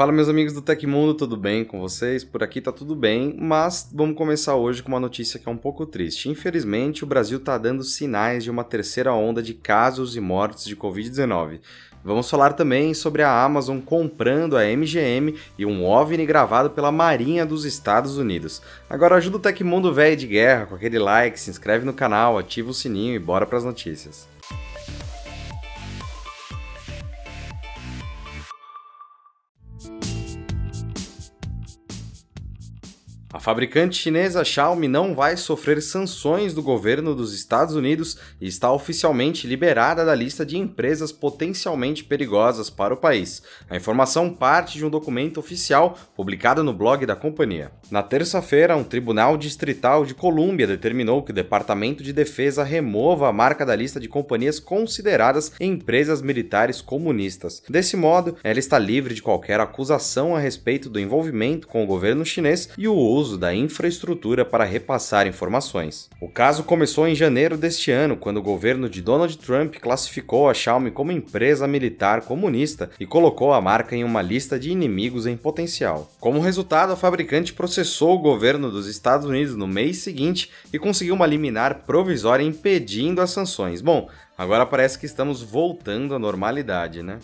Fala meus amigos do Tecmundo, tudo bem com vocês? Por aqui tá tudo bem, mas vamos começar hoje com uma notícia que é um pouco triste. Infelizmente, o Brasil tá dando sinais de uma terceira onda de casos e mortes de Covid-19. Vamos falar também sobre a Amazon comprando a MGM e um OVNI gravado pela Marinha dos Estados Unidos. Agora ajuda o Tecmundo velho de guerra com aquele like, se inscreve no canal, ativa o sininho e bora para as notícias. A fabricante chinesa Xiaomi não vai sofrer sanções do governo dos Estados Unidos e está oficialmente liberada da lista de empresas potencialmente perigosas para o país. A informação parte de um documento oficial publicado no blog da companhia. Na terça-feira, um tribunal distrital de Colômbia determinou que o Departamento de Defesa remova a marca da lista de companhias consideradas empresas militares comunistas. Desse modo, ela está livre de qualquer acusação a respeito do envolvimento com o governo chinês e o uso uso da infraestrutura para repassar informações. O caso começou em janeiro deste ano, quando o governo de Donald Trump classificou a Xiaomi como empresa militar comunista e colocou a marca em uma lista de inimigos em potencial. Como resultado, a fabricante processou o governo dos Estados Unidos no mês seguinte e conseguiu uma liminar provisória impedindo as sanções. Bom, agora parece que estamos voltando à normalidade, né?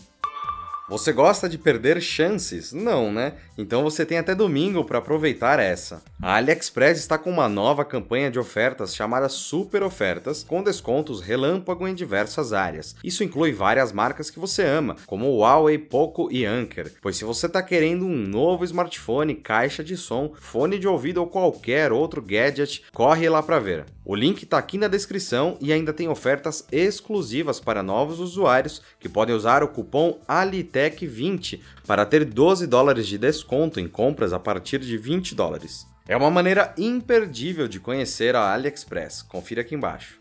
Você gosta de perder chances? Não, né? Então você tem até domingo para aproveitar essa. A AliExpress está com uma nova campanha de ofertas chamada Super Ofertas, com descontos relâmpago em diversas áreas. Isso inclui várias marcas que você ama, como Huawei, Poco e Anker. Pois se você está querendo um novo smartphone, caixa de som, fone de ouvido ou qualquer outro gadget, corre lá para ver. O link está aqui na descrição e ainda tem ofertas exclusivas para novos usuários que podem usar o cupom ALITEC20 para ter 12 dólares de desconto em compras a partir de 20 dólares. É uma maneira imperdível de conhecer a AliExpress. Confira aqui embaixo.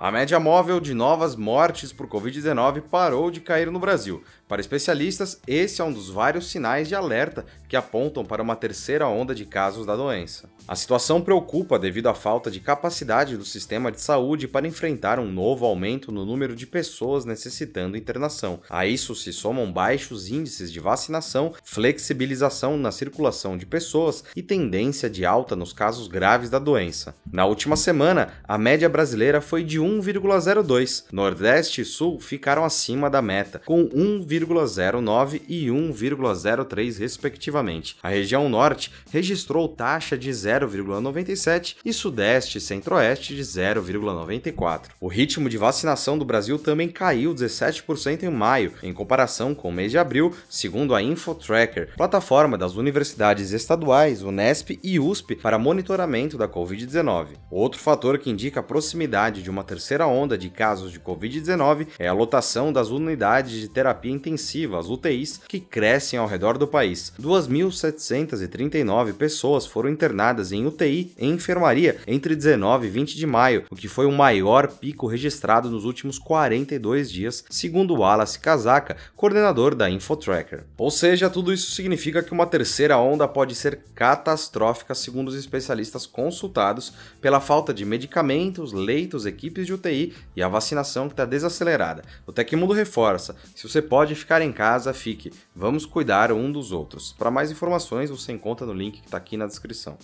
A média móvel de novas mortes por Covid-19 parou de cair no Brasil, para especialistas, esse é um dos vários sinais de alerta que apontam para uma terceira onda de casos da doença. A situação preocupa devido à falta de capacidade do sistema de saúde para enfrentar um novo aumento no número de pessoas necessitando internação. A isso se somam baixos índices de vacinação, flexibilização na circulação de pessoas e tendência de alta nos casos graves da doença. Na última semana, a média brasileira foi de 1,02. Nordeste e Sul ficaram acima da meta, com 1,02. 1,09 e 1,03 respectivamente. A região norte registrou taxa de 0,97 e sudeste e centro-oeste de 0,94. O ritmo de vacinação do Brasil também caiu 17% em maio, em comparação com o mês de abril, segundo a InfoTracker, plataforma das universidades estaduais, Unesp e USP para monitoramento da Covid-19. Outro fator que indica a proximidade de uma terceira onda de casos de Covid-19 é a lotação das unidades de terapia intensiva intensiva, as UTIs, que crescem ao redor do país. 2.739 pessoas foram internadas em UTI e enfermaria entre 19 e 20 de maio, o que foi o maior pico registrado nos últimos 42 dias, segundo Wallace Kazaka, coordenador da InfoTracker. Ou seja, tudo isso significa que uma terceira onda pode ser catastrófica, segundo os especialistas consultados, pela falta de medicamentos, leitos, equipes de UTI e a vacinação que está desacelerada. O Tecmundo reforça: se você pode ficar em casa, fique. Vamos cuidar um dos outros. Para mais informações, você encontra no link que está aqui na descrição.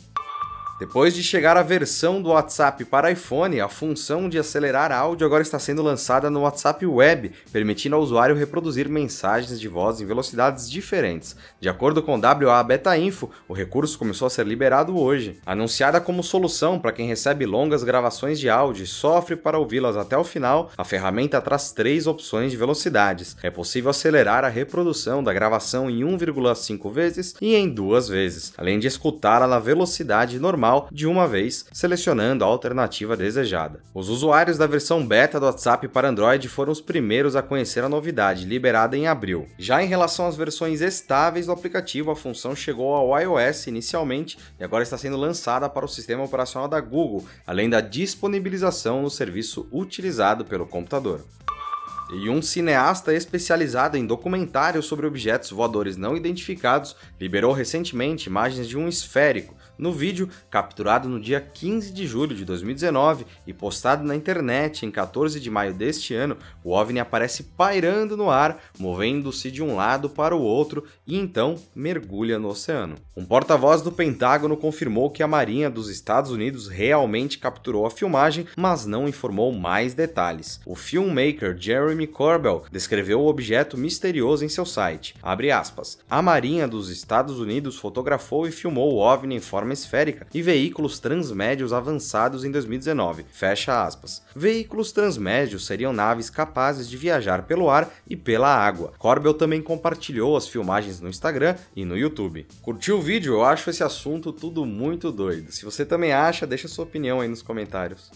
Depois de chegar a versão do WhatsApp para iPhone, a função de acelerar áudio agora está sendo lançada no WhatsApp Web, permitindo ao usuário reproduzir mensagens de voz em velocidades diferentes. De acordo com WA Beta Info, o recurso começou a ser liberado hoje. Anunciada como solução para quem recebe longas gravações de áudio e sofre para ouvi-las até o final, a ferramenta traz três opções de velocidades. É possível acelerar a reprodução da gravação em 1,5 vezes e em duas vezes, além de escutá-la na velocidade normal normal de uma vez, selecionando a alternativa desejada. Os usuários da versão beta do WhatsApp para Android foram os primeiros a conhecer a novidade, liberada em abril. Já em relação às versões estáveis do aplicativo, a função chegou ao iOS inicialmente e agora está sendo lançada para o sistema operacional da Google, além da disponibilização no serviço utilizado pelo computador. E um cineasta especializado em documentários sobre objetos voadores não identificados liberou recentemente imagens de um esférico no vídeo, capturado no dia 15 de julho de 2019 e postado na internet em 14 de maio deste ano, o OVNI aparece pairando no ar, movendo-se de um lado para o outro e então mergulha no oceano. Um porta-voz do Pentágono confirmou que a Marinha dos Estados Unidos realmente capturou a filmagem, mas não informou mais detalhes. O filmmaker Jeremy Corbell descreveu o objeto misterioso em seu site. Aspas, a Marinha dos Estados Unidos fotografou e filmou o OVNI em forma forma esférica e veículos transmédios avançados em 2019. Fecha aspas. Veículos transmédios seriam naves capazes de viajar pelo ar e pela água. Corbel também compartilhou as filmagens no Instagram e no YouTube. Curtiu o vídeo? Eu acho esse assunto tudo muito doido. Se você também acha, deixa sua opinião aí nos comentários.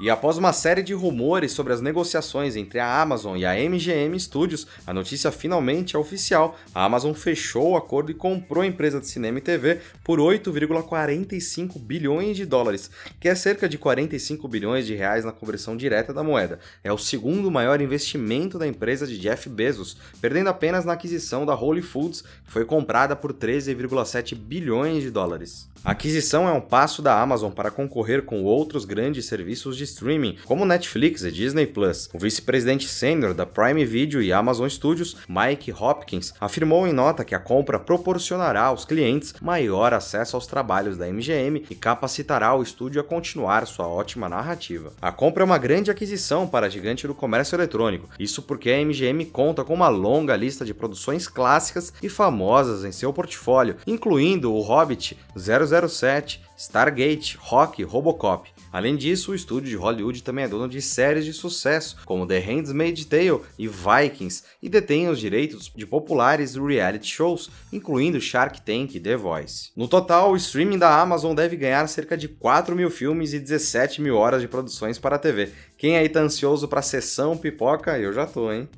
E após uma série de rumores sobre as negociações entre a Amazon e a MGM Studios, a notícia finalmente é oficial. A Amazon fechou o acordo e comprou a empresa de cinema e TV por 8,45 bilhões de dólares, que é cerca de 45 bilhões de reais na conversão direta da moeda. É o segundo maior investimento da empresa de Jeff Bezos, perdendo apenas na aquisição da Whole Foods, que foi comprada por 13,7 bilhões de dólares. A aquisição é um passo da Amazon para concorrer com outros grandes serviços de streaming, como Netflix e Disney Plus. O vice-presidente sênior da Prime Video e Amazon Studios, Mike Hopkins, afirmou em nota que a compra proporcionará aos clientes maior acesso aos trabalhos da MGM e capacitará o estúdio a continuar sua ótima narrativa. A compra é uma grande aquisição para a gigante do comércio eletrônico, isso porque a MGM conta com uma longa lista de produções clássicas e famosas em seu portfólio, incluindo O Hobbit, 007, Stargate, Rock, Robocop. Além disso, o estúdio de Hollywood também é dono de séries de sucesso, como The Handmaid's Tale e Vikings, e detém os direitos de populares reality shows, incluindo Shark Tank e The Voice. No total, o streaming da Amazon deve ganhar cerca de 4 mil filmes e 17 mil horas de produções para a TV. Quem aí tá ansioso para sessão pipoca? Eu já tô, hein?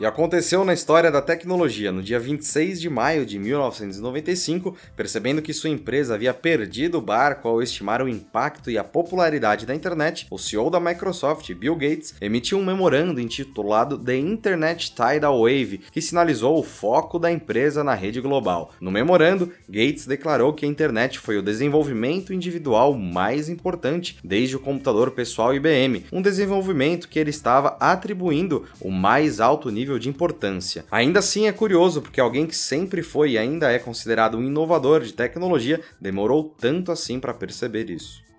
E aconteceu na história da tecnologia. No dia 26 de maio de 1995, percebendo que sua empresa havia perdido o barco ao estimar o impacto e a popularidade da internet, o CEO da Microsoft, Bill Gates, emitiu um memorando intitulado The Internet Tidal Wave, que sinalizou o foco da empresa na rede global. No memorando, Gates declarou que a internet foi o desenvolvimento individual mais importante desde o computador pessoal IBM, um desenvolvimento que ele estava atribuindo o mais alto nível nível de importância. Ainda assim é curioso porque alguém que sempre foi e ainda é considerado um inovador de tecnologia demorou tanto assim para perceber isso.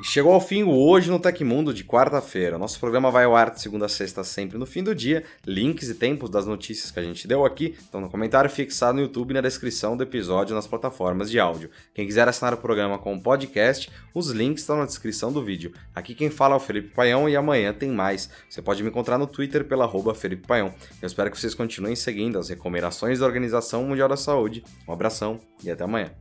Chegou ao fim o Hoje no Tecmundo de quarta-feira. Nosso programa vai ao ar de segunda a sexta, sempre no fim do dia. Links e tempos das notícias que a gente deu aqui estão no comentário fixado no YouTube e na descrição do episódio nas plataformas de áudio. Quem quiser assinar o programa com podcast, os links estão na descrição do vídeo. Aqui quem fala é o Felipe Paião e amanhã tem mais. Você pode me encontrar no Twitter pela arroba Felipe Paião. Eu espero que vocês continuem seguindo as recomendações da Organização Mundial da Saúde. Um abração e até amanhã.